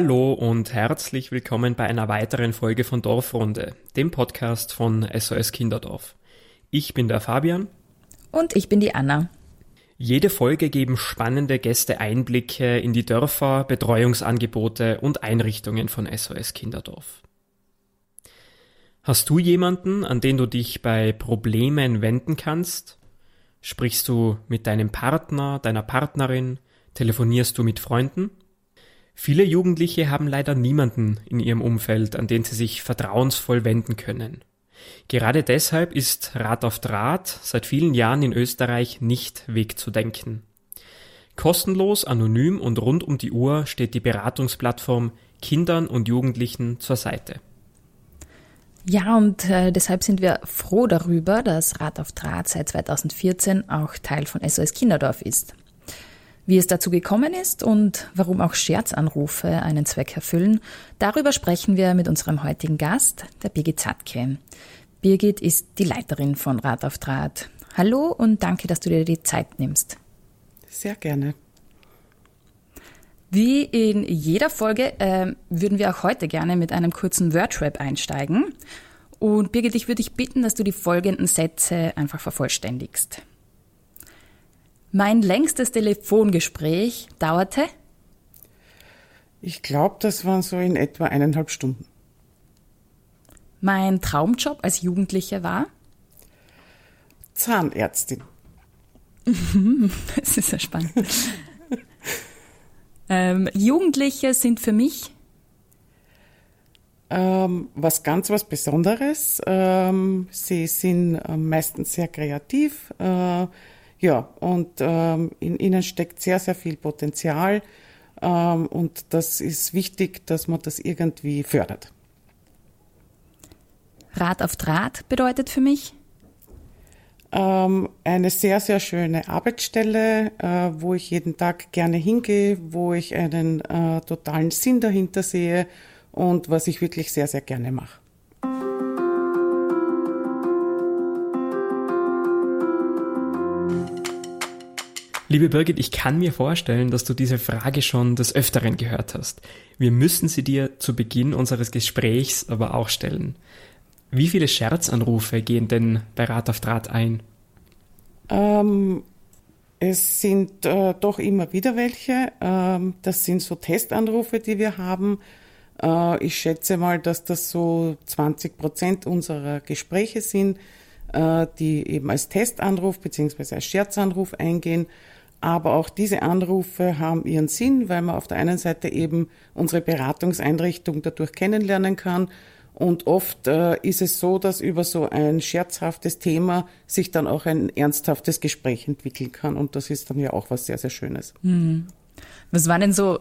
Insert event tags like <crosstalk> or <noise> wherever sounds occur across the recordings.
Hallo und herzlich willkommen bei einer weiteren Folge von Dorfrunde, dem Podcast von SOS Kinderdorf. Ich bin der Fabian. Und ich bin die Anna. Jede Folge geben spannende Gäste Einblicke in die Dörfer, Betreuungsangebote und Einrichtungen von SOS Kinderdorf. Hast du jemanden, an den du dich bei Problemen wenden kannst? Sprichst du mit deinem Partner, deiner Partnerin? Telefonierst du mit Freunden? Viele Jugendliche haben leider niemanden in ihrem Umfeld, an den sie sich vertrauensvoll wenden können. Gerade deshalb ist Rat auf Draht seit vielen Jahren in Österreich nicht wegzudenken. Kostenlos, anonym und rund um die Uhr steht die Beratungsplattform Kindern und Jugendlichen zur Seite. Ja, und äh, deshalb sind wir froh darüber, dass Rat auf Draht seit 2014 auch Teil von SOS Kinderdorf ist. Wie es dazu gekommen ist und warum auch Scherzanrufe einen Zweck erfüllen, darüber sprechen wir mit unserem heutigen Gast, der Birgit Zatke. Birgit ist die Leiterin von Rat auf Draht. Hallo und danke, dass du dir die Zeit nimmst. Sehr gerne. Wie in jeder Folge äh, würden wir auch heute gerne mit einem kurzen Wordrap einsteigen. Und Birgit, ich würde dich bitten, dass du die folgenden Sätze einfach vervollständigst. Mein längstes Telefongespräch dauerte? Ich glaube, das waren so in etwa eineinhalb Stunden. Mein Traumjob als Jugendliche war? Zahnärztin. <laughs> das ist ja spannend. <laughs> ähm, Jugendliche sind für mich? Ähm, was ganz was Besonderes. Ähm, sie sind äh, meistens sehr kreativ. Äh, ja, und ähm, in ihnen steckt sehr, sehr viel Potenzial. Ähm, und das ist wichtig, dass man das irgendwie fördert. Rad auf Draht bedeutet für mich? Ähm, eine sehr, sehr schöne Arbeitsstelle, äh, wo ich jeden Tag gerne hingehe, wo ich einen äh, totalen Sinn dahinter sehe und was ich wirklich sehr, sehr gerne mache. Liebe Birgit, ich kann mir vorstellen, dass du diese Frage schon des Öfteren gehört hast. Wir müssen sie dir zu Beginn unseres Gesprächs aber auch stellen. Wie viele Scherzanrufe gehen denn bei Rat auf Draht ein? Ähm, es sind äh, doch immer wieder welche. Ähm, das sind so Testanrufe, die wir haben. Äh, ich schätze mal, dass das so 20 Prozent unserer Gespräche sind, äh, die eben als Testanruf bzw. als Scherzanruf eingehen. Aber auch diese Anrufe haben ihren Sinn, weil man auf der einen Seite eben unsere Beratungseinrichtung dadurch kennenlernen kann. Und oft äh, ist es so, dass über so ein scherzhaftes Thema sich dann auch ein ernsthaftes Gespräch entwickeln kann. Und das ist dann ja auch was sehr, sehr Schönes. Hm. Was war denn so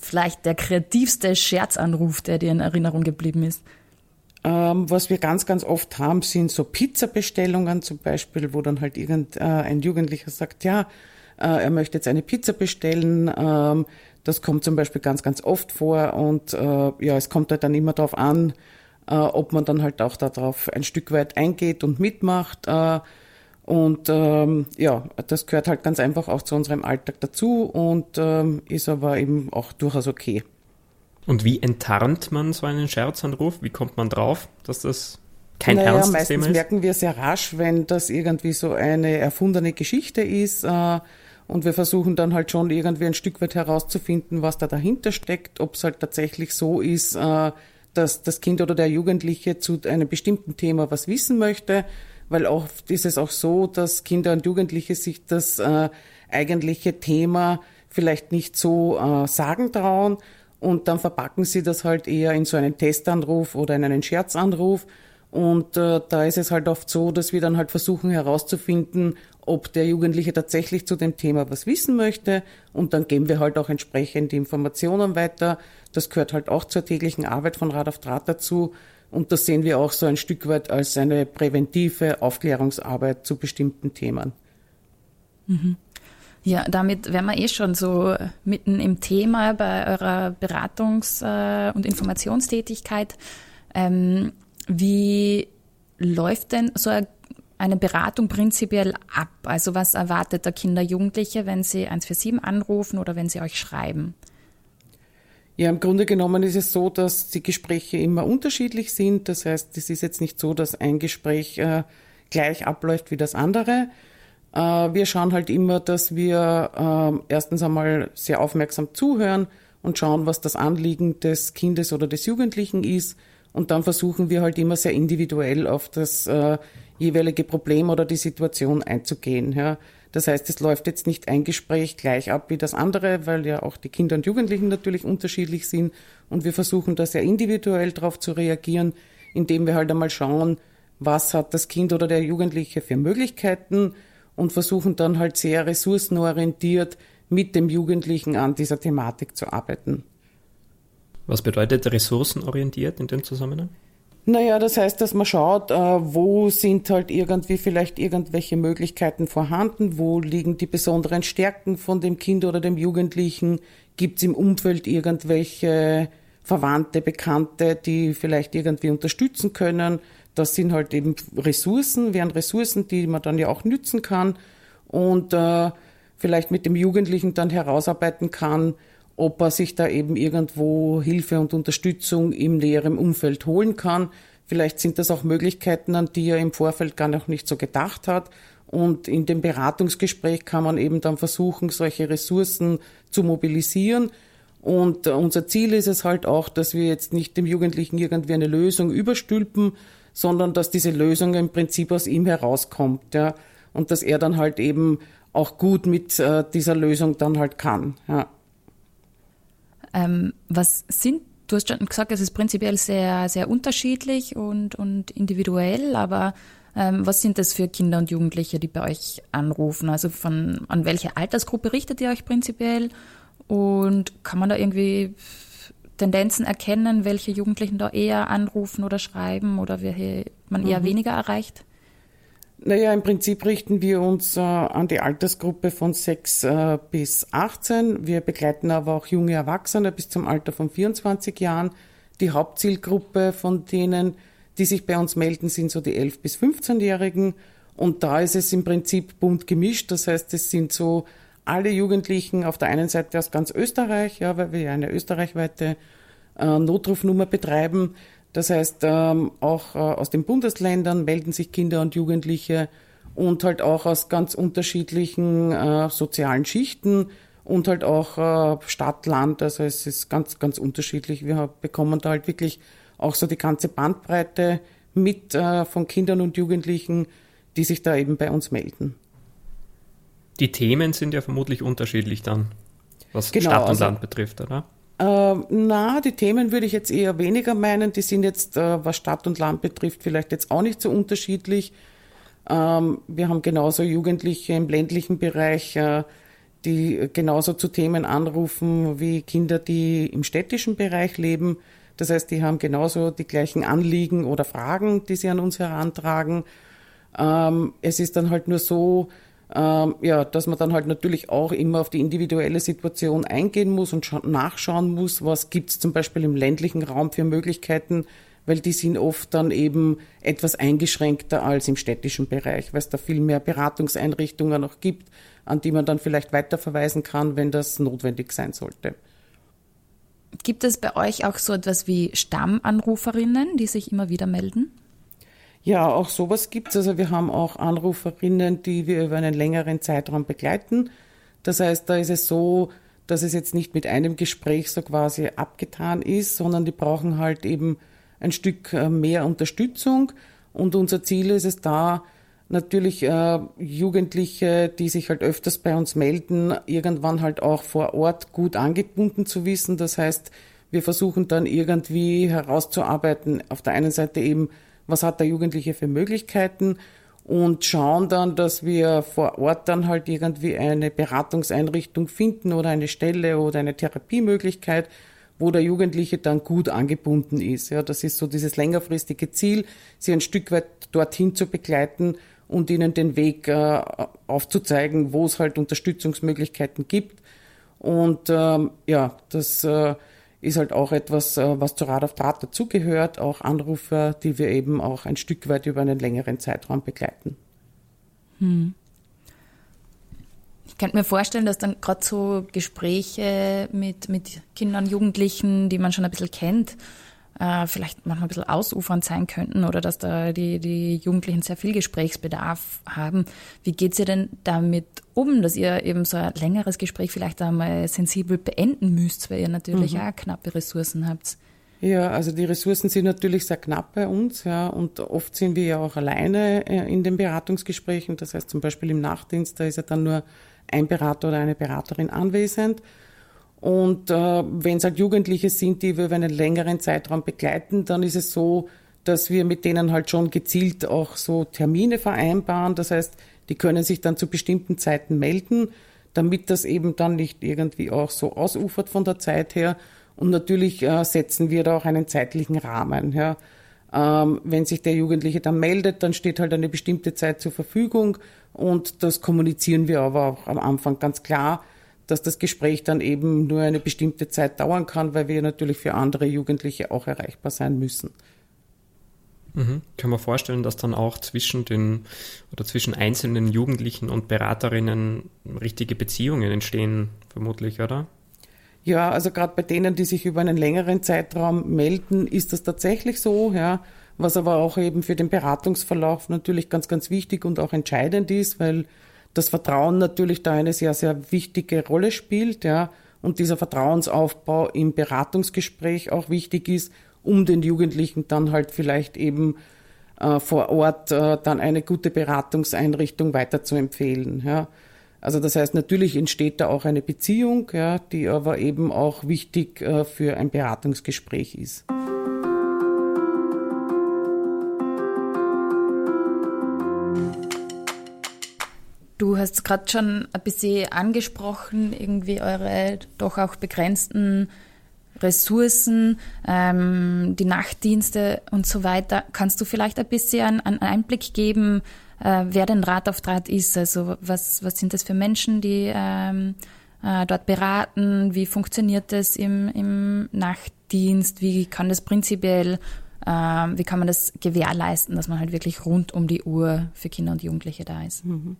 vielleicht der kreativste Scherzanruf, der dir in Erinnerung geblieben ist? Ähm, was wir ganz, ganz oft haben, sind so Pizzabestellungen zum Beispiel, wo dann halt irgendein äh, Jugendlicher sagt, ja, er möchte jetzt eine Pizza bestellen. Ähm, das kommt zum Beispiel ganz, ganz oft vor und äh, ja, es kommt halt dann immer darauf an, äh, ob man dann halt auch darauf ein Stück weit eingeht und mitmacht. Und ähm, ja, das gehört halt ganz einfach auch zu unserem Alltag dazu und ähm, ist aber eben auch durchaus okay. Und wie enttarnt man so einen Scherzanruf? Wie kommt man drauf, dass das kein naja, ernstes meistens Thema ist? merken wir sehr rasch, wenn das irgendwie so eine erfundene Geschichte ist. Äh, und wir versuchen dann halt schon irgendwie ein Stück weit herauszufinden, was da dahinter steckt, ob es halt tatsächlich so ist, äh, dass das Kind oder der Jugendliche zu einem bestimmten Thema was wissen möchte, weil oft ist es auch so, dass Kinder und Jugendliche sich das äh, eigentliche Thema vielleicht nicht so äh, sagen trauen. Und dann verpacken sie das halt eher in so einen Testanruf oder in einen Scherzanruf und äh, da ist es halt oft so, dass wir dann halt versuchen herauszufinden, ob der Jugendliche tatsächlich zu dem Thema was wissen möchte. Und dann geben wir halt auch entsprechend die Informationen weiter. Das gehört halt auch zur täglichen Arbeit von Rad auf Draht dazu. Und das sehen wir auch so ein Stück weit als eine präventive Aufklärungsarbeit zu bestimmten Themen. Mhm. Ja, damit wären wir eh schon so mitten im Thema bei eurer Beratungs- äh, und Informationstätigkeit. Ähm, wie läuft denn so eine Beratung prinzipiell ab? Also was erwartet der Kinder, Jugendliche, wenn sie 147 anrufen oder wenn sie euch schreiben? Ja, im Grunde genommen ist es so, dass die Gespräche immer unterschiedlich sind. Das heißt, es ist jetzt nicht so, dass ein Gespräch äh, gleich abläuft wie das andere. Äh, wir schauen halt immer, dass wir äh, erstens einmal sehr aufmerksam zuhören und schauen, was das Anliegen des Kindes oder des Jugendlichen ist. Und dann versuchen wir halt immer sehr individuell auf das äh, jeweilige Problem oder die Situation einzugehen. Ja. Das heißt, es läuft jetzt nicht ein Gespräch gleich ab wie das andere, weil ja auch die Kinder und Jugendlichen natürlich unterschiedlich sind. Und wir versuchen da sehr individuell darauf zu reagieren, indem wir halt einmal schauen, was hat das Kind oder der Jugendliche für Möglichkeiten und versuchen dann halt sehr ressourcenorientiert mit dem Jugendlichen an dieser Thematik zu arbeiten. Was bedeutet ressourcenorientiert in dem Zusammenhang? Naja, das heißt, dass man schaut, äh, wo sind halt irgendwie vielleicht irgendwelche Möglichkeiten vorhanden, wo liegen die besonderen Stärken von dem Kind oder dem Jugendlichen, gibt es im Umfeld irgendwelche Verwandte, Bekannte, die vielleicht irgendwie unterstützen können. Das sind halt eben Ressourcen, wären Ressourcen, die man dann ja auch nützen kann und äh, vielleicht mit dem Jugendlichen dann herausarbeiten kann, ob er sich da eben irgendwo Hilfe und Unterstützung im näheren Umfeld holen kann. Vielleicht sind das auch Möglichkeiten, an die er im Vorfeld gar noch nicht so gedacht hat. Und in dem Beratungsgespräch kann man eben dann versuchen, solche Ressourcen zu mobilisieren. Und unser Ziel ist es halt auch, dass wir jetzt nicht dem Jugendlichen irgendwie eine Lösung überstülpen, sondern dass diese Lösung im Prinzip aus ihm herauskommt, ja. Und dass er dann halt eben auch gut mit äh, dieser Lösung dann halt kann, ja. Ähm, was sind, du hast schon gesagt, es ist prinzipiell sehr, sehr unterschiedlich und, und individuell, aber ähm, was sind das für Kinder und Jugendliche, die bei euch anrufen? Also von, an welche Altersgruppe richtet ihr euch prinzipiell? Und kann man da irgendwie Tendenzen erkennen, welche Jugendlichen da eher anrufen oder schreiben oder welche man eher mhm. weniger erreicht? Naja, im Prinzip richten wir uns äh, an die Altersgruppe von 6 äh, bis 18. Wir begleiten aber auch junge Erwachsene bis zum Alter von 24 Jahren. Die Hauptzielgruppe von denen, die sich bei uns melden, sind so die 11 bis 15-Jährigen. Und da ist es im Prinzip bunt gemischt. Das heißt, es sind so alle Jugendlichen auf der einen Seite aus ganz Österreich, ja, weil wir ja eine österreichweite äh, Notrufnummer betreiben. Das heißt, ähm, auch äh, aus den Bundesländern melden sich Kinder und Jugendliche und halt auch aus ganz unterschiedlichen äh, sozialen Schichten und halt auch äh, Stadt, Land. Also es ist ganz, ganz unterschiedlich. Wir bekommen da halt wirklich auch so die ganze Bandbreite mit von Kindern und Jugendlichen, die sich da eben bei uns melden. Die Themen sind ja vermutlich unterschiedlich dann, was genau, Stadt und also, Land betrifft, oder? Äh, na, die Themen würde ich jetzt eher weniger meinen. Die sind jetzt, äh, was Stadt und Land betrifft, vielleicht jetzt auch nicht so unterschiedlich. Ähm, wir haben genauso Jugendliche im ländlichen Bereich, äh, die genauso zu Themen anrufen wie Kinder, die im städtischen Bereich leben. Das heißt, die haben genauso die gleichen Anliegen oder Fragen, die sie an uns herantragen. Ähm, es ist dann halt nur so, ähm, ja, dass man dann halt natürlich auch immer auf die individuelle Situation eingehen muss und nachschauen muss, was gibt es zum Beispiel im ländlichen Raum für Möglichkeiten, weil die sind oft dann eben etwas eingeschränkter als im städtischen Bereich, weil es da viel mehr Beratungseinrichtungen noch gibt, an die man dann vielleicht weiterverweisen kann, wenn das notwendig sein sollte. Gibt es bei euch auch so etwas wie Stammanruferinnen, die sich immer wieder melden? Ja, auch sowas gibt's. Also wir haben auch Anruferinnen, die wir über einen längeren Zeitraum begleiten. Das heißt, da ist es so, dass es jetzt nicht mit einem Gespräch so quasi abgetan ist, sondern die brauchen halt eben ein Stück äh, mehr Unterstützung. Und unser Ziel ist es da, natürlich äh, Jugendliche, die sich halt öfters bei uns melden, irgendwann halt auch vor Ort gut angebunden zu wissen. Das heißt, wir versuchen dann irgendwie herauszuarbeiten, auf der einen Seite eben, was hat der Jugendliche für Möglichkeiten und schauen dann, dass wir vor Ort dann halt irgendwie eine Beratungseinrichtung finden oder eine Stelle oder eine Therapiemöglichkeit, wo der Jugendliche dann gut angebunden ist. Ja, das ist so dieses längerfristige Ziel, sie ein Stück weit dorthin zu begleiten und ihnen den Weg äh, aufzuzeigen, wo es halt Unterstützungsmöglichkeiten gibt. Und ähm, ja, das äh, ist halt auch etwas, äh, was zu Rad auf Draht dazugehört, auch Anrufer, die wir eben auch ein Stück weit über einen längeren Zeitraum begleiten. Hm. Ich könnte mir vorstellen, dass dann gerade so Gespräche mit, mit Kindern, Jugendlichen, die man schon ein bisschen kennt, äh, vielleicht manchmal ein bisschen ausufernd sein könnten oder dass da die, die Jugendlichen sehr viel Gesprächsbedarf haben. Wie geht's ihr denn damit um, dass ihr eben so ein längeres Gespräch vielleicht einmal sensibel beenden müsst, weil ihr natürlich mhm. auch knappe Ressourcen habt? Ja, also die Ressourcen sind natürlich sehr knapp bei uns, ja, und oft sind wir ja auch alleine äh, in den Beratungsgesprächen. Das heißt zum Beispiel im Nachtdienst, da ist ja dann nur ein Berater oder eine Beraterin anwesend. Und äh, wenn es halt Jugendliche sind, die wir über einen längeren Zeitraum begleiten, dann ist es so, dass wir mit denen halt schon gezielt auch so Termine vereinbaren. Das heißt, die können sich dann zu bestimmten Zeiten melden, damit das eben dann nicht irgendwie auch so ausufert von der Zeit her. Und natürlich äh, setzen wir da auch einen zeitlichen Rahmen. Ja. Ähm, wenn sich der Jugendliche dann meldet, dann steht halt eine bestimmte Zeit zur Verfügung und das kommunizieren wir aber auch am Anfang ganz klar dass das Gespräch dann eben nur eine bestimmte Zeit dauern kann, weil wir natürlich für andere Jugendliche auch erreichbar sein müssen. Mhm. Kann man vorstellen, dass dann auch zwischen den oder zwischen einzelnen Jugendlichen und Beraterinnen richtige Beziehungen entstehen, vermutlich, oder? Ja, also gerade bei denen, die sich über einen längeren Zeitraum melden, ist das tatsächlich so, ja. Was aber auch eben für den Beratungsverlauf natürlich ganz, ganz wichtig und auch entscheidend ist, weil das Vertrauen natürlich da eine sehr, sehr wichtige Rolle spielt, ja, und dieser Vertrauensaufbau im Beratungsgespräch auch wichtig ist, um den Jugendlichen dann halt vielleicht eben äh, vor Ort äh, dann eine gute Beratungseinrichtung weiterzuempfehlen, ja. Also das heißt, natürlich entsteht da auch eine Beziehung, ja, die aber eben auch wichtig äh, für ein Beratungsgespräch ist. Hast gerade schon ein bisschen angesprochen, irgendwie eure doch auch begrenzten Ressourcen, ähm, die Nachtdienste und so weiter. Kannst du vielleicht ein bisschen einen Einblick geben, äh, wer denn Rat auf Draht ist? Also was, was sind das für Menschen, die ähm, äh, dort beraten? Wie funktioniert das im, im Nachtdienst? Wie kann das prinzipiell, äh, wie kann man das gewährleisten, dass man halt wirklich rund um die Uhr für Kinder und Jugendliche da ist? Mhm.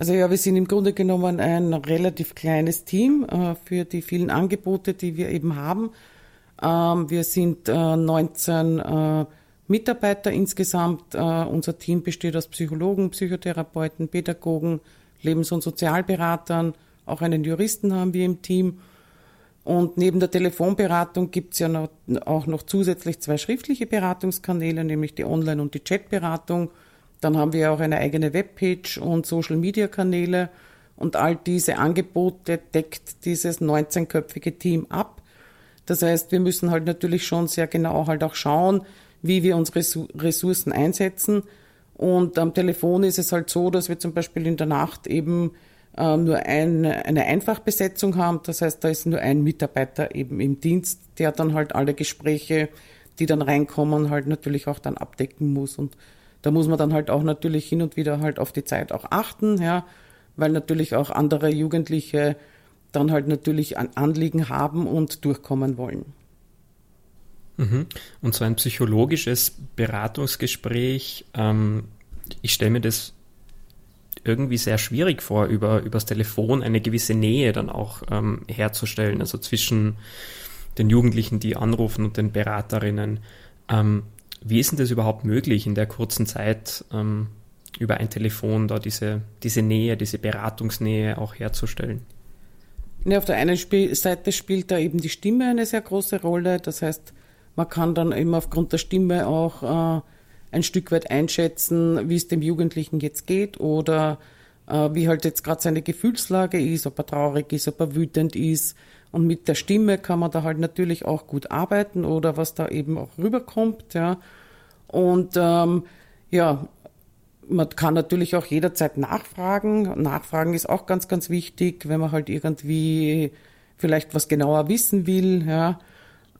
Also ja, wir sind im Grunde genommen ein relativ kleines Team äh, für die vielen Angebote, die wir eben haben. Ähm, wir sind äh, 19 äh, Mitarbeiter insgesamt. Äh, unser Team besteht aus Psychologen, Psychotherapeuten, Pädagogen, Lebens- und Sozialberatern. Auch einen Juristen haben wir im Team. Und neben der Telefonberatung gibt es ja noch, auch noch zusätzlich zwei schriftliche Beratungskanäle, nämlich die Online- und die Chatberatung. Dann haben wir auch eine eigene Webpage und Social-Media-Kanäle und all diese Angebote deckt dieses 19-köpfige Team ab. Das heißt, wir müssen halt natürlich schon sehr genau halt auch schauen, wie wir unsere Ressourcen einsetzen. Und am Telefon ist es halt so, dass wir zum Beispiel in der Nacht eben äh, nur eine, eine Einfachbesetzung haben. Das heißt, da ist nur ein Mitarbeiter eben im Dienst, der dann halt alle Gespräche, die dann reinkommen, halt natürlich auch dann abdecken muss. Und da muss man dann halt auch natürlich hin und wieder halt auf die Zeit auch achten, ja, weil natürlich auch andere Jugendliche dann halt natürlich ein Anliegen haben und durchkommen wollen. Mhm. Und so ein psychologisches Beratungsgespräch, ähm, ich stelle mir das irgendwie sehr schwierig vor, über übers Telefon eine gewisse Nähe dann auch ähm, herzustellen, also zwischen den Jugendlichen, die anrufen und den Beraterinnen. Ähm, wie ist denn das überhaupt möglich, in der kurzen Zeit ähm, über ein Telefon da diese, diese Nähe, diese Beratungsnähe auch herzustellen? Ja, auf der einen Spiel Seite spielt da eben die Stimme eine sehr große Rolle. Das heißt, man kann dann eben aufgrund der Stimme auch äh, ein Stück weit einschätzen, wie es dem Jugendlichen jetzt geht oder äh, wie halt jetzt gerade seine Gefühlslage ist, ob er traurig ist, ob er wütend ist. Und mit der Stimme kann man da halt natürlich auch gut arbeiten oder was da eben auch rüberkommt, ja. Und ähm, ja, man kann natürlich auch jederzeit nachfragen. Nachfragen ist auch ganz, ganz wichtig, wenn man halt irgendwie vielleicht was genauer wissen will, ja.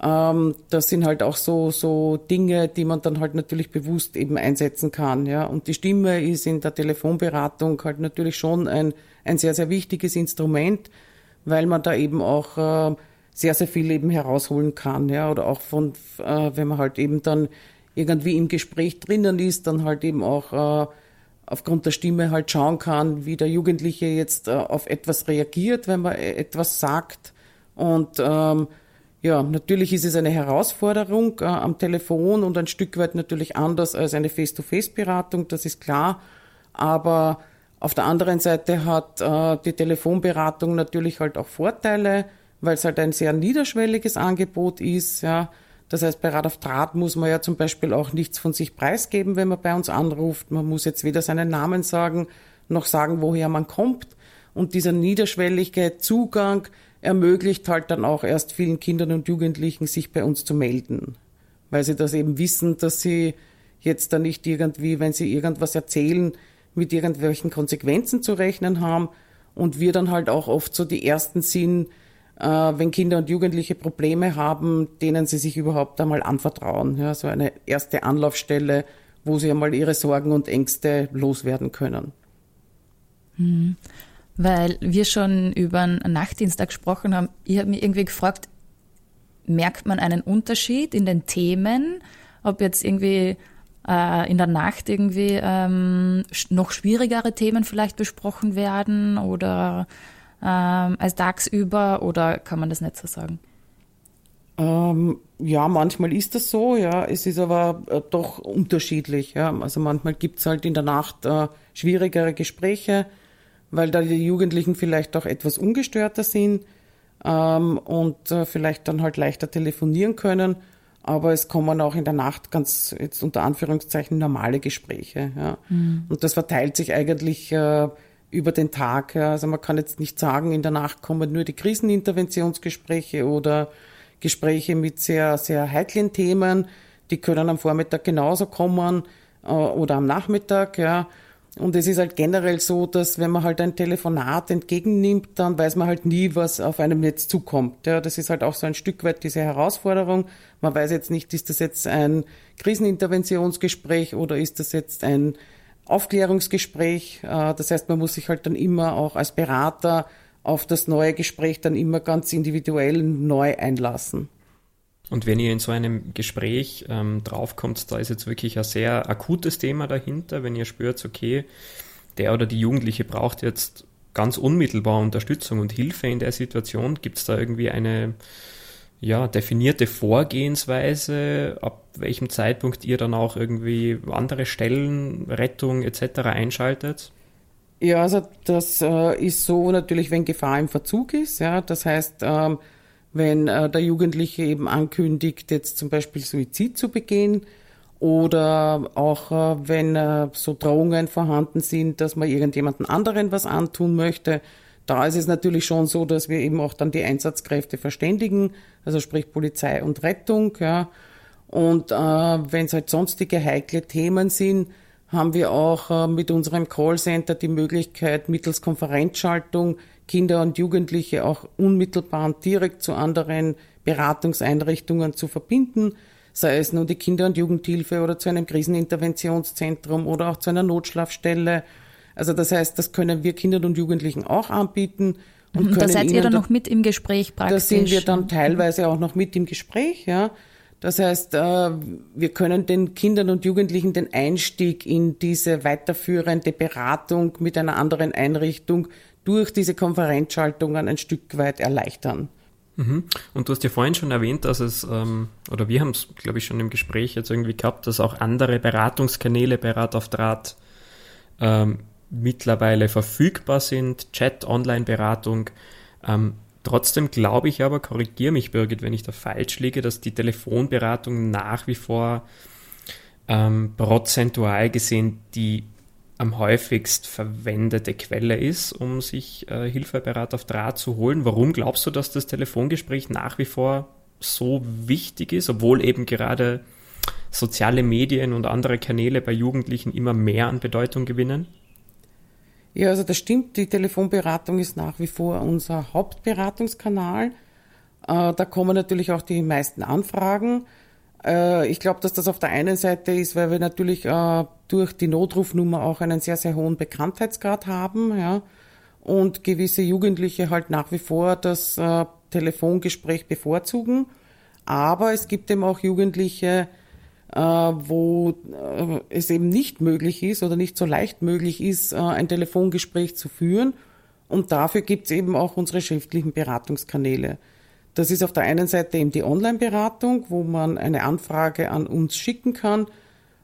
Ähm, das sind halt auch so, so Dinge, die man dann halt natürlich bewusst eben einsetzen kann, ja. Und die Stimme ist in der Telefonberatung halt natürlich schon ein, ein sehr, sehr wichtiges Instrument, weil man da eben auch äh, sehr, sehr viel eben herausholen kann, ja, oder auch von, äh, wenn man halt eben dann irgendwie im Gespräch drinnen ist, dann halt eben auch äh, aufgrund der Stimme halt schauen kann, wie der Jugendliche jetzt äh, auf etwas reagiert, wenn man äh, etwas sagt. Und ähm, ja, natürlich ist es eine Herausforderung äh, am Telefon und ein Stück weit natürlich anders als eine Face-to-Face-Beratung, das ist klar. Aber auf der anderen Seite hat äh, die Telefonberatung natürlich halt auch Vorteile, weil es halt ein sehr niederschwelliges Angebot ist. Ja. Das heißt, bei Rad auf Draht muss man ja zum Beispiel auch nichts von sich preisgeben, wenn man bei uns anruft. Man muss jetzt weder seinen Namen sagen, noch sagen, woher man kommt. Und dieser niederschwellige Zugang ermöglicht halt dann auch erst vielen Kindern und Jugendlichen, sich bei uns zu melden. Weil sie das eben wissen, dass sie jetzt da nicht irgendwie, wenn sie irgendwas erzählen, mit irgendwelchen Konsequenzen zu rechnen haben. Und wir dann halt auch oft so die Ersten sind, äh, wenn Kinder und Jugendliche Probleme haben, denen sie sich überhaupt einmal anvertrauen. Ja, so eine erste Anlaufstelle, wo sie einmal ihre Sorgen und Ängste loswerden können. Mhm. Weil wir schon über einen Nachtdienstag gesprochen haben, ich habe mich irgendwie gefragt, merkt man einen Unterschied in den Themen, ob jetzt irgendwie äh, in der Nacht irgendwie ähm, noch schwierigere Themen vielleicht besprochen werden oder ähm, als tagsüber oder kann man das nicht so sagen? Ähm, ja, manchmal ist das so, ja. Es ist aber äh, doch unterschiedlich. Ja. Also manchmal gibt es halt in der Nacht äh, schwierigere Gespräche, weil da die Jugendlichen vielleicht auch etwas ungestörter sind ähm, und äh, vielleicht dann halt leichter telefonieren können. Aber es kommen auch in der Nacht ganz jetzt unter Anführungszeichen normale Gespräche. Ja. Mhm. Und das verteilt sich eigentlich äh, über den Tag. Also man kann jetzt nicht sagen, in der Nacht kommen nur die Kriseninterventionsgespräche oder Gespräche mit sehr, sehr heiklen Themen. Die können am Vormittag genauso kommen äh, oder am Nachmittag, ja. Und es ist halt generell so, dass wenn man halt ein Telefonat entgegennimmt, dann weiß man halt nie, was auf einem jetzt zukommt. Ja, das ist halt auch so ein Stück weit diese Herausforderung. Man weiß jetzt nicht, ist das jetzt ein Kriseninterventionsgespräch oder ist das jetzt ein Aufklärungsgespräch. Äh, das heißt, man muss sich halt dann immer auch als Berater auf das neue Gespräch dann immer ganz individuell neu einlassen. Und wenn ihr in so einem Gespräch ähm, draufkommt, da ist jetzt wirklich ein sehr akutes Thema dahinter, wenn ihr spürt, okay, der oder die Jugendliche braucht jetzt ganz unmittelbar Unterstützung und Hilfe in der Situation, gibt es da irgendwie eine ja, definierte Vorgehensweise, ab welchem Zeitpunkt ihr dann auch irgendwie andere Stellen, Rettung etc. einschaltet? Ja, also das äh, ist so natürlich, wenn Gefahr im Verzug ist. Ja, das heißt, ähm, wenn äh, der Jugendliche eben ankündigt, jetzt zum Beispiel Suizid zu begehen oder auch äh, wenn äh, so Drohungen vorhanden sind, dass man irgendjemanden anderen was antun möchte, da ist es natürlich schon so, dass wir eben auch dann die Einsatzkräfte verständigen, also sprich Polizei und Rettung, ja. Und äh, wenn es halt sonstige heikle Themen sind, haben wir auch äh, mit unserem Callcenter die Möglichkeit, mittels Konferenzschaltung Kinder und Jugendliche auch unmittelbar und direkt zu anderen Beratungseinrichtungen zu verbinden, sei es nun die Kinder- und Jugendhilfe oder zu einem Kriseninterventionszentrum oder auch zu einer Notschlafstelle also das heißt, das können wir Kindern und Jugendlichen auch anbieten. Und, und da seid ihr dann noch mit im Gespräch praktisch? Da sind wir dann teilweise auch noch mit im Gespräch, ja. Das heißt, äh, wir können den Kindern und Jugendlichen den Einstieg in diese weiterführende Beratung mit einer anderen Einrichtung durch diese Konferenzschaltungen ein Stück weit erleichtern. Mhm. Und du hast ja vorhin schon erwähnt, dass es, ähm, oder wir haben es, glaube ich, schon im Gespräch jetzt irgendwie gehabt, dass auch andere Beratungskanäle bei Rat auf Draht ähm, mittlerweile verfügbar sind, Chat, Online-Beratung. Ähm, trotzdem glaube ich aber, korrigiere mich Birgit, wenn ich da falsch liege, dass die Telefonberatung nach wie vor ähm, prozentual gesehen die am häufigst verwendete Quelle ist, um sich äh, Hilfeberater auf Draht zu holen. Warum glaubst du, dass das Telefongespräch nach wie vor so wichtig ist, obwohl eben gerade soziale Medien und andere Kanäle bei Jugendlichen immer mehr an Bedeutung gewinnen? Ja, also das stimmt. Die Telefonberatung ist nach wie vor unser Hauptberatungskanal. Äh, da kommen natürlich auch die meisten Anfragen. Äh, ich glaube, dass das auf der einen Seite ist, weil wir natürlich äh, durch die Notrufnummer auch einen sehr, sehr hohen Bekanntheitsgrad haben, ja. Und gewisse Jugendliche halt nach wie vor das Telefongespräch bevorzugen. Aber es gibt eben auch Jugendliche, äh, wo äh, es eben nicht möglich ist oder nicht so leicht möglich ist, äh, ein Telefongespräch zu führen. Und dafür gibt es eben auch unsere schriftlichen Beratungskanäle. Das ist auf der einen Seite eben die Online-Beratung, wo man eine Anfrage an uns schicken kann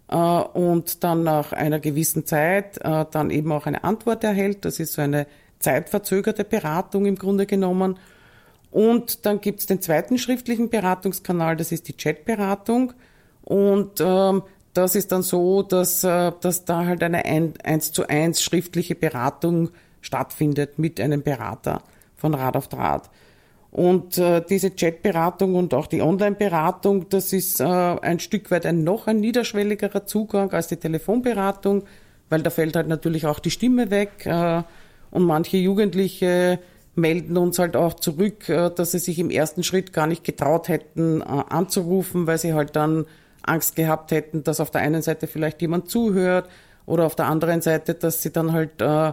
äh, und dann nach einer gewissen Zeit äh, dann eben auch eine Antwort erhält. Das ist so eine zeitverzögerte Beratung im Grunde genommen. Und dann gibt es den zweiten schriftlichen Beratungskanal, das ist die Chatberatung. Und ähm, das ist dann so, dass, äh, dass da halt eine eins zu eins schriftliche Beratung stattfindet mit einem Berater von Rad auf Draht. Und äh, diese Chatberatung und auch die Online-Beratung, das ist äh, ein Stück weit ein noch ein niederschwelligerer Zugang als die Telefonberatung, weil da fällt halt natürlich auch die Stimme weg. Äh, und manche Jugendliche melden uns halt auch zurück, äh, dass sie sich im ersten Schritt gar nicht getraut hätten äh, anzurufen, weil sie halt dann Angst gehabt hätten, dass auf der einen Seite vielleicht jemand zuhört oder auf der anderen Seite, dass sie dann halt äh,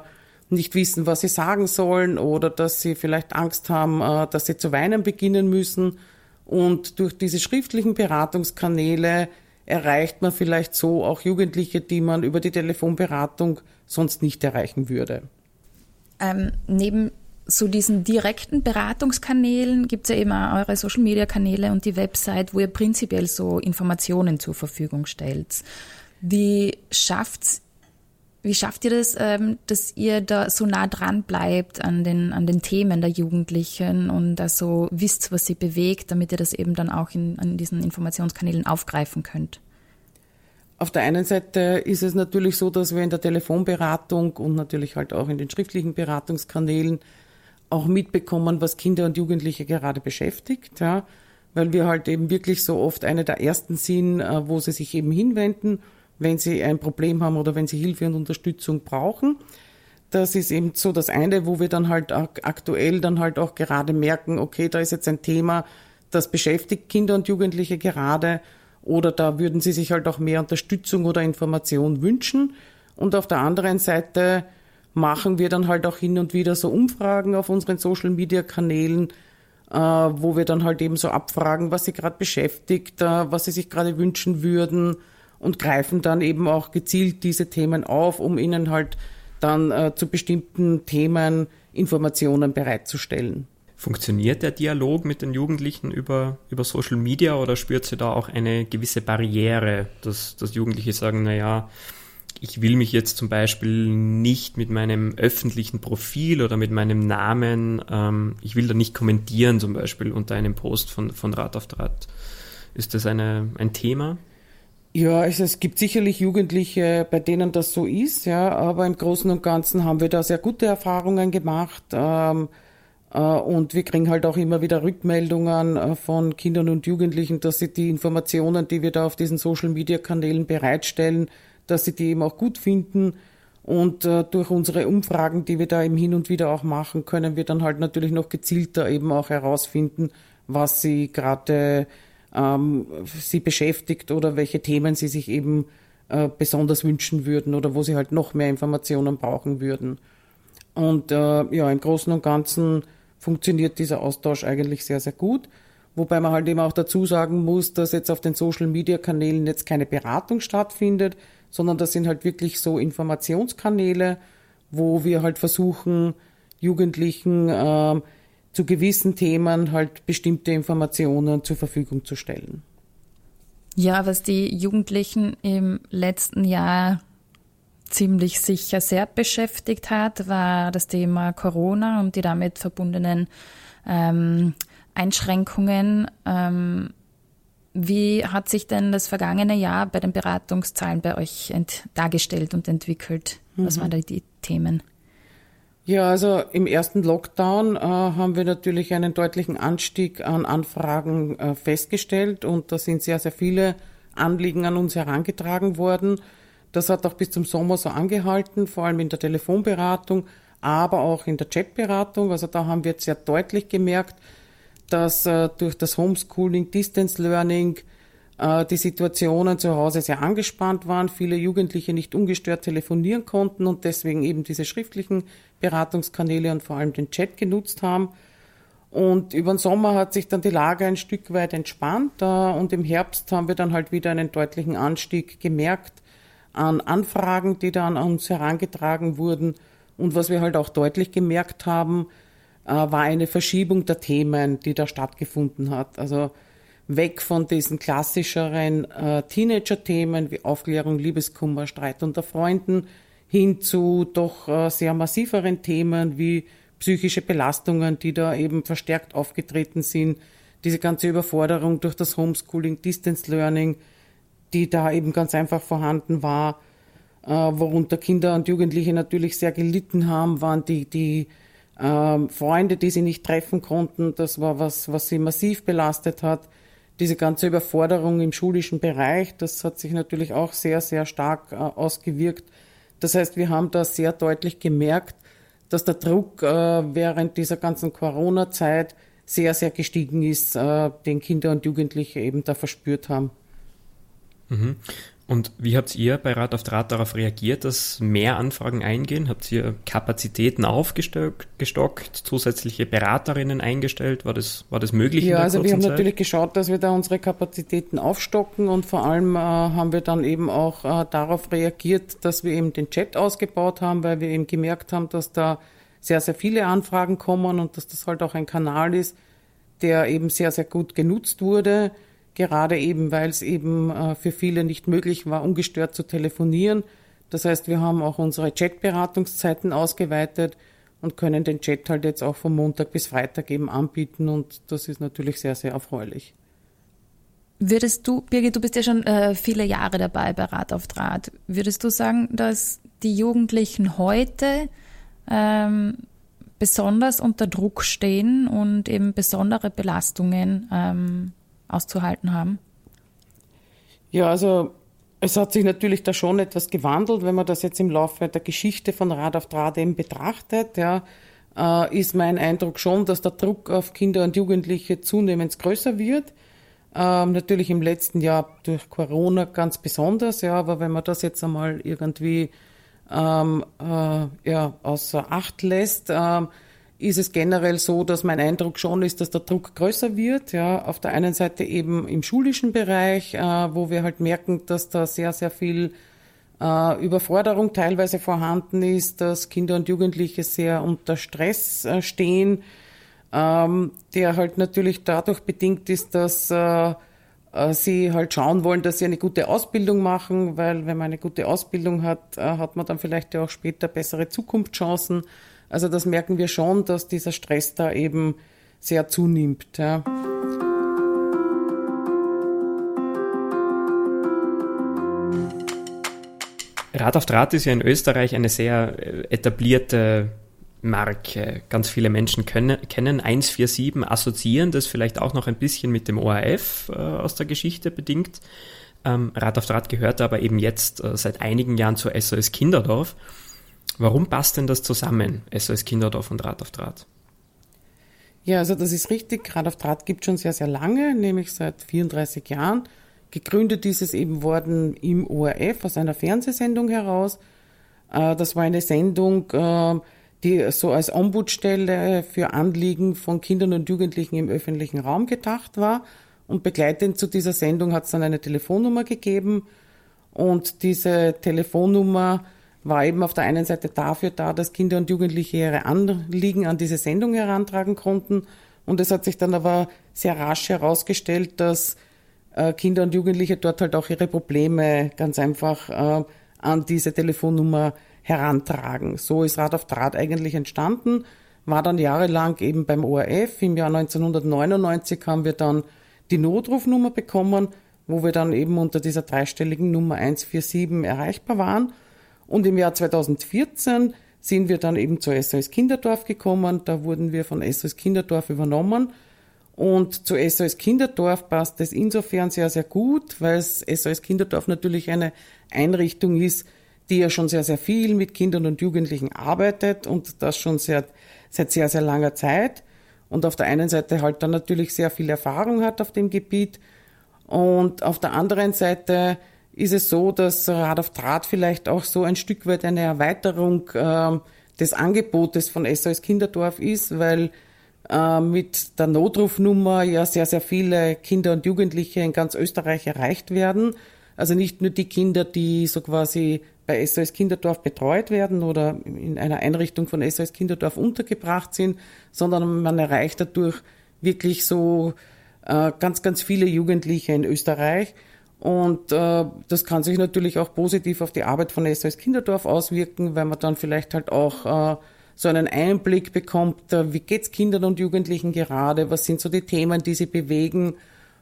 nicht wissen, was sie sagen sollen oder dass sie vielleicht Angst haben, äh, dass sie zu weinen beginnen müssen. Und durch diese schriftlichen Beratungskanäle erreicht man vielleicht so auch Jugendliche, die man über die Telefonberatung sonst nicht erreichen würde. Ähm, neben so diesen direkten Beratungskanälen gibt es ja eben auch eure Social-Media-Kanäle und die Website, wo ihr prinzipiell so Informationen zur Verfügung stellt. Wie schafft's wie schafft ihr das, ähm, dass ihr da so nah dran bleibt an den, an den Themen der Jugendlichen und da so wisst, was sie bewegt, damit ihr das eben dann auch in, an diesen Informationskanälen aufgreifen könnt? Auf der einen Seite ist es natürlich so, dass wir in der Telefonberatung und natürlich halt auch in den schriftlichen Beratungskanälen auch mitbekommen, was Kinder und Jugendliche gerade beschäftigt, ja, weil wir halt eben wirklich so oft eine der ersten sind, äh, wo sie sich eben hinwenden wenn sie ein Problem haben oder wenn sie Hilfe und Unterstützung brauchen. Das ist eben so das eine, wo wir dann halt aktuell dann halt auch gerade merken, okay, da ist jetzt ein Thema, das beschäftigt Kinder und Jugendliche gerade oder da würden sie sich halt auch mehr Unterstützung oder Information wünschen. Und auf der anderen Seite machen wir dann halt auch hin und wieder so Umfragen auf unseren Social Media Kanälen, äh, wo wir dann halt eben so abfragen, was sie gerade beschäftigt, äh, was sie sich gerade wünschen würden, und greifen dann eben auch gezielt diese Themen auf, um ihnen halt dann äh, zu bestimmten Themen Informationen bereitzustellen. Funktioniert der Dialog mit den Jugendlichen über, über Social Media oder spürt sie da auch eine gewisse Barriere, dass, dass Jugendliche sagen, naja, ich will mich jetzt zum Beispiel nicht mit meinem öffentlichen Profil oder mit meinem Namen, ähm, ich will da nicht kommentieren zum Beispiel unter einem Post von, von Rat auf Draht. Ist das eine, ein Thema? Ja, also es gibt sicherlich Jugendliche, bei denen das so ist, ja, aber im Großen und Ganzen haben wir da sehr gute Erfahrungen gemacht. Ähm, äh, und wir kriegen halt auch immer wieder Rückmeldungen äh, von Kindern und Jugendlichen, dass sie die Informationen, die wir da auf diesen Social Media Kanälen bereitstellen, dass sie die eben auch gut finden. Und äh, durch unsere Umfragen, die wir da eben hin und wieder auch machen, können wir dann halt natürlich noch gezielter eben auch herausfinden, was sie gerade ähm, sie beschäftigt oder welche Themen sie sich eben äh, besonders wünschen würden oder wo sie halt noch mehr Informationen brauchen würden. Und äh, ja, im Großen und Ganzen funktioniert dieser Austausch eigentlich sehr, sehr gut. Wobei man halt eben auch dazu sagen muss, dass jetzt auf den Social Media Kanälen jetzt keine Beratung stattfindet, sondern das sind halt wirklich so Informationskanäle, wo wir halt versuchen, Jugendlichen äh, zu gewissen Themen halt bestimmte Informationen zur Verfügung zu stellen. Ja, was die Jugendlichen im letzten Jahr ziemlich sicher sehr beschäftigt hat, war das Thema Corona und die damit verbundenen ähm, Einschränkungen. Ähm, wie hat sich denn das vergangene Jahr bei den Beratungszahlen bei euch dargestellt und entwickelt? Was mhm. waren da die Themen? Ja, also im ersten Lockdown äh, haben wir natürlich einen deutlichen Anstieg an Anfragen äh, festgestellt und da sind sehr, sehr viele Anliegen an uns herangetragen worden. Das hat auch bis zum Sommer so angehalten, vor allem in der Telefonberatung, aber auch in der Chatberatung. Also da haben wir jetzt sehr deutlich gemerkt, dass äh, durch das Homeschooling, Distance Learning, die Situationen zu Hause sehr angespannt waren, viele Jugendliche nicht ungestört telefonieren konnten und deswegen eben diese schriftlichen Beratungskanäle und vor allem den Chat genutzt haben. Und über den Sommer hat sich dann die Lage ein Stück weit entspannt und im Herbst haben wir dann halt wieder einen deutlichen Anstieg gemerkt an Anfragen, die dann an uns herangetragen wurden. Und was wir halt auch deutlich gemerkt haben, äh, war eine Verschiebung der Themen, die da stattgefunden hat. Also weg von diesen klassischeren äh, Teenager-Themen wie Aufklärung, Liebeskummer, Streit unter Freunden hin zu doch äh, sehr massiveren Themen wie psychische Belastungen, die da eben verstärkt aufgetreten sind, diese ganze Überforderung durch das Homeschooling, Distance Learning, die da eben ganz einfach vorhanden war, äh, worunter Kinder und Jugendliche natürlich sehr gelitten haben, waren die, die äh, Freunde, die sie nicht treffen konnten. Das war was, was sie massiv belastet hat. Diese ganze Überforderung im schulischen Bereich, das hat sich natürlich auch sehr, sehr stark äh, ausgewirkt. Das heißt, wir haben da sehr deutlich gemerkt, dass der Druck äh, während dieser ganzen Corona-Zeit sehr, sehr gestiegen ist, äh, den Kinder und Jugendliche eben da verspürt haben. Mhm. Und wie habt ihr bei Rat auf Draht darauf reagiert, dass mehr Anfragen eingehen? Habt ihr Kapazitäten aufgestockt, zusätzliche Beraterinnen eingestellt? War das, war das möglich? Ja, also wir haben Zeit? natürlich geschaut, dass wir da unsere Kapazitäten aufstocken und vor allem äh, haben wir dann eben auch äh, darauf reagiert, dass wir eben den Chat ausgebaut haben, weil wir eben gemerkt haben, dass da sehr, sehr viele Anfragen kommen und dass das halt auch ein Kanal ist, der eben sehr, sehr gut genutzt wurde gerade eben, weil es eben äh, für viele nicht möglich war, ungestört zu telefonieren. Das heißt, wir haben auch unsere Chat-Beratungszeiten ausgeweitet und können den Chat halt jetzt auch vom Montag bis Freitag eben anbieten und das ist natürlich sehr, sehr erfreulich. Würdest du, Birgit, du bist ja schon äh, viele Jahre dabei bei Rat auf Draht. Würdest du sagen, dass die Jugendlichen heute ähm, besonders unter Druck stehen und eben besondere Belastungen ähm, auszuhalten haben? Ja, also es hat sich natürlich da schon etwas gewandelt, wenn man das jetzt im Laufe der Geschichte von Rad auf Draht eben betrachtet, ja, äh, ist mein Eindruck schon, dass der Druck auf Kinder und Jugendliche zunehmend größer wird. Ähm, natürlich im letzten Jahr durch Corona ganz besonders, ja, aber wenn man das jetzt einmal irgendwie ähm, äh, ja, außer Acht lässt, ähm, ist es generell so, dass mein Eindruck schon ist, dass der Druck größer wird. Ja, auf der einen Seite eben im schulischen Bereich, äh, wo wir halt merken, dass da sehr, sehr viel äh, Überforderung teilweise vorhanden ist, dass Kinder und Jugendliche sehr unter Stress äh, stehen, ähm, der halt natürlich dadurch bedingt ist, dass äh, äh, sie halt schauen wollen, dass sie eine gute Ausbildung machen, weil wenn man eine gute Ausbildung hat, äh, hat man dann vielleicht ja auch später bessere Zukunftschancen. Also das merken wir schon, dass dieser Stress da eben sehr zunimmt. Ja. Rad auf Draht ist ja in Österreich eine sehr äh, etablierte Marke. Ganz viele Menschen können, kennen 147, assoziieren das vielleicht auch noch ein bisschen mit dem ORF äh, aus der Geschichte bedingt. Ähm, Rad auf Draht gehört aber eben jetzt äh, seit einigen Jahren zur SOS Kinderdorf. Warum passt denn das zusammen, SOS Kinderdorf und Rad auf Draht? Ja, also das ist richtig. Rad auf Draht gibt schon sehr, sehr lange, nämlich seit 34 Jahren. Gegründet ist es eben worden im ORF aus einer Fernsehsendung heraus. Äh, das war eine Sendung, äh, die so als Ombudsstelle für Anliegen von Kindern und Jugendlichen im öffentlichen Raum gedacht war. Und begleitend zu dieser Sendung hat es dann eine Telefonnummer gegeben. Und diese Telefonnummer war eben auf der einen Seite dafür da, dass Kinder und Jugendliche ihre Anliegen an diese Sendung herantragen konnten. Und es hat sich dann aber sehr rasch herausgestellt, dass äh, Kinder und Jugendliche dort halt auch ihre Probleme ganz einfach äh, an diese Telefonnummer herantragen. So ist Rad auf Draht eigentlich entstanden, war dann jahrelang eben beim ORF. Im Jahr 1999 haben wir dann die Notrufnummer bekommen, wo wir dann eben unter dieser dreistelligen Nummer 147 erreichbar waren. Und im Jahr 2014 sind wir dann eben zur SOS Kinderdorf gekommen. Da wurden wir von SOS Kinderdorf übernommen. Und zu SOS Kinderdorf passt es insofern sehr, sehr gut, weil SOS Kinderdorf natürlich eine Einrichtung ist, die ja schon sehr, sehr viel mit Kindern und Jugendlichen arbeitet und das schon seit, seit sehr, sehr langer Zeit. Und auf der einen Seite halt dann natürlich sehr viel Erfahrung hat auf dem Gebiet. Und auf der anderen Seite ist es so, dass Rad auf Draht vielleicht auch so ein Stück weit eine Erweiterung äh, des Angebotes von SOS Kinderdorf ist, weil äh, mit der Notrufnummer ja sehr, sehr viele Kinder und Jugendliche in ganz Österreich erreicht werden. Also nicht nur die Kinder, die so quasi bei SOS Kinderdorf betreut werden oder in einer Einrichtung von SOS Kinderdorf untergebracht sind, sondern man erreicht dadurch wirklich so äh, ganz, ganz viele Jugendliche in Österreich. Und äh, das kann sich natürlich auch positiv auf die Arbeit von SOS Kinderdorf auswirken, weil man dann vielleicht halt auch äh, so einen Einblick bekommt, äh, wie geht's Kindern und Jugendlichen gerade, was sind so die Themen, die sie bewegen.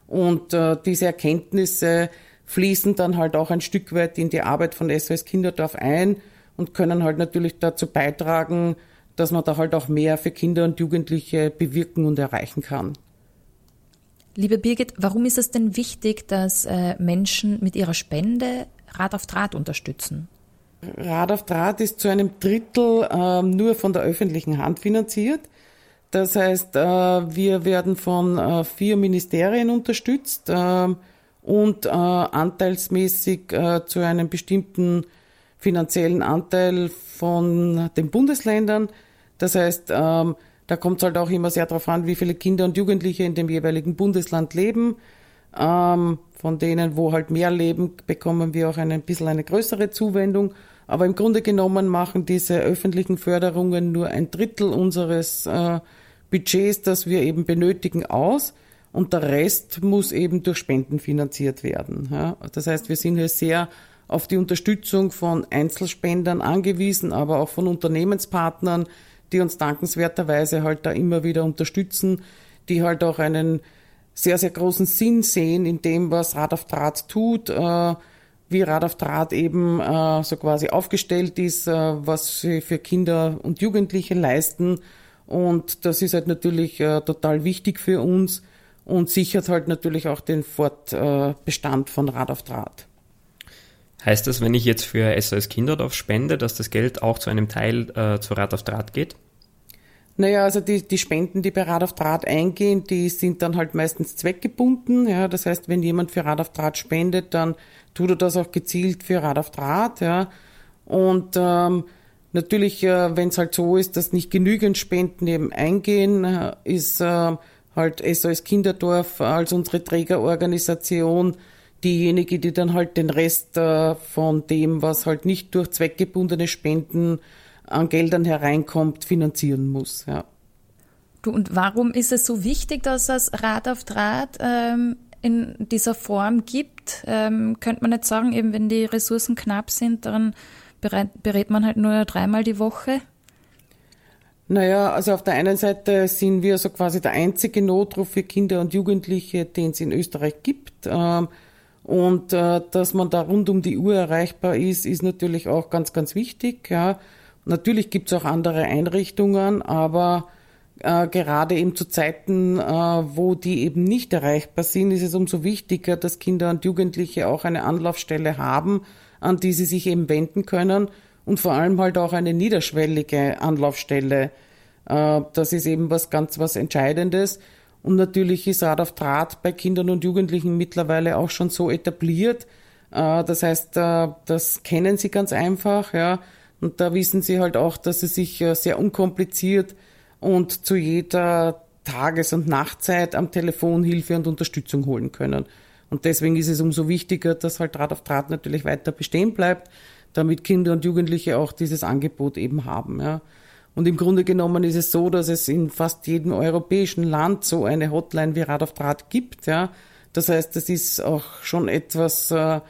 Und äh, diese Erkenntnisse fließen dann halt auch ein Stück weit in die Arbeit von SOS Kinderdorf ein und können halt natürlich dazu beitragen, dass man da halt auch mehr für Kinder und Jugendliche bewirken und erreichen kann. Liebe Birgit, warum ist es denn wichtig, dass äh, Menschen mit ihrer Spende Rad auf Draht unterstützen? Rad auf Draht ist zu einem Drittel äh, nur von der öffentlichen Hand finanziert. Das heißt, äh, wir werden von äh, vier Ministerien unterstützt ähm, und anteilsmäßig zu einem bestimmten finanziellen Anteil von den Bundesländern. Das heißt, ähm, da kommt es halt auch immer sehr darauf an, wie viele Kinder und Jugendliche in dem jeweiligen Bundesland leben. Ähm, von denen, wo halt mehr leben, bekommen wir auch ein bisschen eine größere Zuwendung. Aber im Grunde genommen machen diese öffentlichen Förderungen nur ein Drittel unseres äh, Budgets, das wir eben benötigen, aus. Und der Rest muss eben durch Spenden finanziert werden. Ja. Das heißt, wir sind hier sehr auf die Unterstützung von Einzelspendern angewiesen, aber auch von Unternehmenspartnern, die uns dankenswerterweise halt da immer wieder unterstützen, die halt auch einen sehr, sehr großen Sinn sehen in dem, was Rad auf Draht tut, äh, wie Rad auf Draht eben äh, so quasi aufgestellt ist, äh, was sie für Kinder und Jugendliche leisten. Und das ist halt natürlich äh, total wichtig für uns und sichert halt natürlich auch den Fortbestand von Rad auf Draht. Heißt das, wenn ich jetzt für SOS Kinderdorf spende, dass das Geld auch zu einem Teil äh, zu Rad auf Draht geht? Naja, also die, die Spenden, die bei Rad auf Draht eingehen, die sind dann halt meistens zweckgebunden. Ja, das heißt, wenn jemand für Rad auf Draht spendet, dann tut er das auch gezielt für Rad auf Draht. Ja. Und ähm, natürlich, äh, wenn es halt so ist, dass nicht genügend Spenden eben eingehen, äh, ist äh, halt SOS Kinderdorf als unsere Trägerorganisation diejenige, die dann halt den Rest äh, von dem, was halt nicht durch zweckgebundene Spenden an Geldern hereinkommt, finanzieren muss. Ja. Du, und warum ist es so wichtig, dass es Rad auf Draht ähm, in dieser Form gibt? Ähm, könnte man nicht sagen, eben wenn die Ressourcen knapp sind, dann berät, berät man halt nur dreimal die Woche? Naja, also auf der einen Seite sind wir so quasi der einzige Notruf für Kinder und Jugendliche, den es in Österreich gibt. Ähm, und äh, dass man da rund um die Uhr erreichbar ist, ist natürlich auch ganz, ganz wichtig. Ja. Natürlich gibt's auch andere Einrichtungen, aber äh, gerade eben zu Zeiten, äh, wo die eben nicht erreichbar sind, ist es umso wichtiger, dass Kinder und Jugendliche auch eine Anlaufstelle haben, an die sie sich eben wenden können und vor allem halt auch eine niederschwellige Anlaufstelle. Äh, das ist eben was ganz was Entscheidendes. Und natürlich ist Rad auf Draht bei Kindern und Jugendlichen mittlerweile auch schon so etabliert. Äh, das heißt, äh, das kennen sie ganz einfach, ja. Und da wissen sie halt auch, dass sie sich äh, sehr unkompliziert und zu jeder Tages- und Nachtzeit am Telefon Hilfe und Unterstützung holen können. Und deswegen ist es umso wichtiger, dass halt Draht auf Draht natürlich weiter bestehen bleibt, damit Kinder und Jugendliche auch dieses Angebot eben haben. Ja. Und im Grunde genommen ist es so, dass es in fast jedem europäischen Land so eine Hotline wie Rad auf Draht gibt. Ja. Das heißt, das ist auch schon etwas, äh, äh,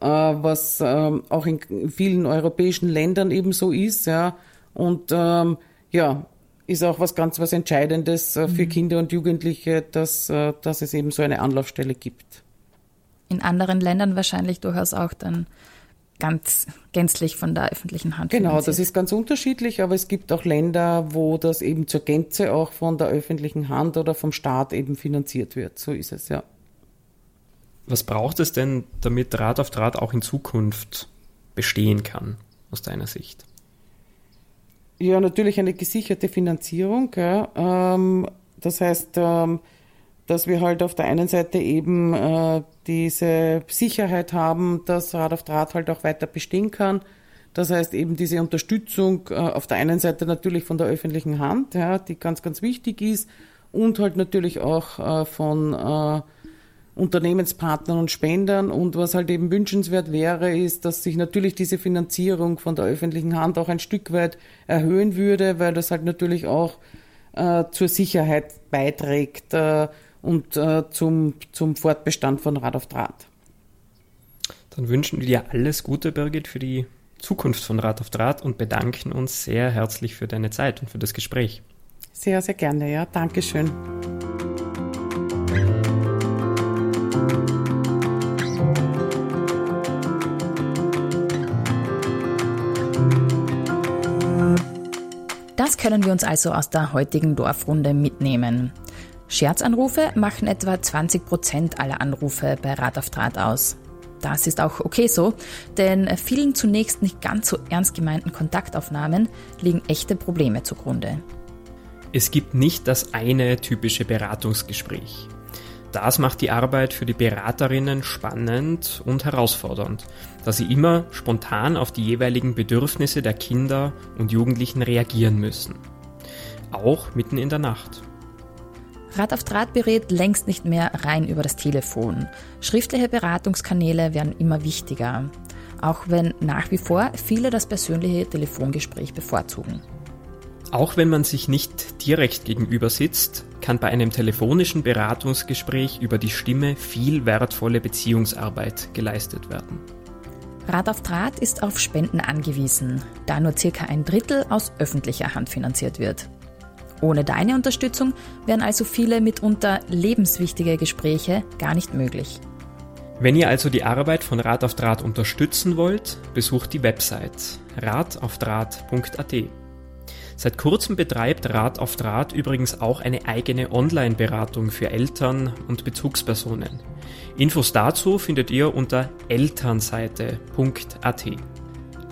was ähm, auch in vielen europäischen Ländern ebenso ist, ja. Und ähm, ja, ist auch was ganz was Entscheidendes äh, für mhm. Kinder und Jugendliche, dass, äh, dass es eben so eine Anlaufstelle gibt. In anderen Ländern wahrscheinlich durchaus auch dann ganz gänzlich von der öffentlichen Hand. Genau, finanziert. das ist ganz unterschiedlich, aber es gibt auch Länder, wo das eben zur Gänze auch von der öffentlichen Hand oder vom Staat eben finanziert wird. So ist es, ja. Was braucht es denn, damit Draht auf Draht auch in Zukunft bestehen kann, aus deiner Sicht? Ja, natürlich eine gesicherte Finanzierung. Ja. Ähm, das heißt, ähm, dass wir halt auf der einen Seite eben äh, diese Sicherheit haben, dass Rad auf Draht halt auch weiter bestehen kann, Das heißt eben diese Unterstützung äh, auf der einen Seite natürlich von der öffentlichen Hand, ja, die ganz, ganz wichtig ist und halt natürlich auch äh, von äh, Unternehmenspartnern und Spendern. Und was halt eben wünschenswert wäre, ist, dass sich natürlich diese Finanzierung von der öffentlichen Hand auch ein Stück weit erhöhen würde, weil das halt natürlich auch äh, zur Sicherheit beiträgt äh, und äh, zum, zum Fortbestand von Rad auf Draht. Dann wünschen wir dir alles Gute, Birgit, für die Zukunft von Rad auf Draht und bedanken uns sehr herzlich für deine Zeit und für das Gespräch. Sehr, sehr gerne, ja. Dankeschön. Das können wir uns also aus der heutigen Dorfrunde mitnehmen. Scherzanrufe machen etwa 20 Prozent aller Anrufe bei Rat auf Draht aus. Das ist auch okay so, denn vielen zunächst nicht ganz so ernst gemeinten Kontaktaufnahmen liegen echte Probleme zugrunde. Es gibt nicht das eine typische Beratungsgespräch. Das macht die Arbeit für die Beraterinnen spannend und herausfordernd, da sie immer spontan auf die jeweiligen Bedürfnisse der Kinder und Jugendlichen reagieren müssen. Auch mitten in der Nacht. Rat auf Draht berät längst nicht mehr rein über das Telefon. Schriftliche Beratungskanäle werden immer wichtiger, auch wenn nach wie vor viele das persönliche Telefongespräch bevorzugen. Auch wenn man sich nicht direkt gegenüber sitzt, kann bei einem telefonischen Beratungsgespräch über die Stimme viel wertvolle Beziehungsarbeit geleistet werden. Rat auf Draht ist auf Spenden angewiesen, da nur circa ein Drittel aus öffentlicher Hand finanziert wird. Ohne deine Unterstützung wären also viele mitunter lebenswichtige Gespräche gar nicht möglich. Wenn ihr also die Arbeit von Rat auf Draht unterstützen wollt, besucht die Website rataufdraht.at. Seit kurzem betreibt Rat auf Draht übrigens auch eine eigene Online-Beratung für Eltern und Bezugspersonen. Infos dazu findet ihr unter elternseite.at.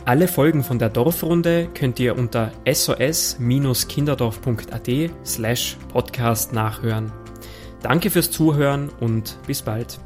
Alle Folgen von der Dorfrunde könnt ihr unter sos-kinderdorf.at slash podcast nachhören. Danke fürs Zuhören und bis bald.